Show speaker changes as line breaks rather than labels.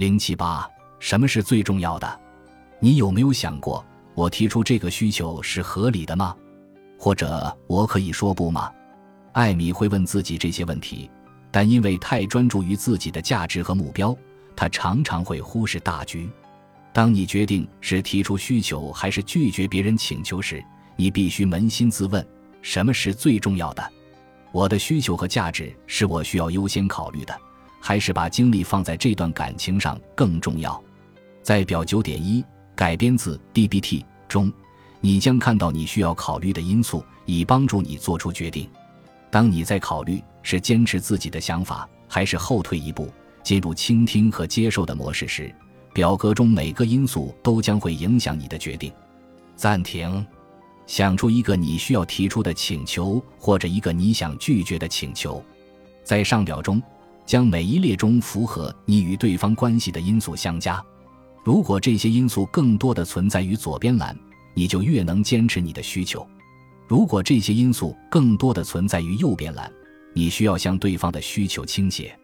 零七八，什么是最重要的？你有没有想过，我提出这个需求是合理的吗？或者我可以说不吗？艾米会问自己这些问题，但因为太专注于自己的价值和目标，她常常会忽视大局。当你决定是提出需求还是拒绝别人请求时，你必须扪心自问：什么是最重要的？我的需求和价值是我需要优先考虑的，还是把精力放在这段感情上更重要？在表九点一改编自 D B T 中。你将看到你需要考虑的因素，以帮助你做出决定。当你在考虑是坚持自己的想法，还是后退一步进入倾听和接受的模式时，表格中每个因素都将会影响你的决定。暂停，想出一个你需要提出的请求，或者一个你想拒绝的请求。在上表中，将每一列中符合你与对方关系的因素相加。如果这些因素更多的存在于左边栏。你就越能坚持你的需求。如果这些因素更多的存在于右边栏，你需要向对方的需求倾斜。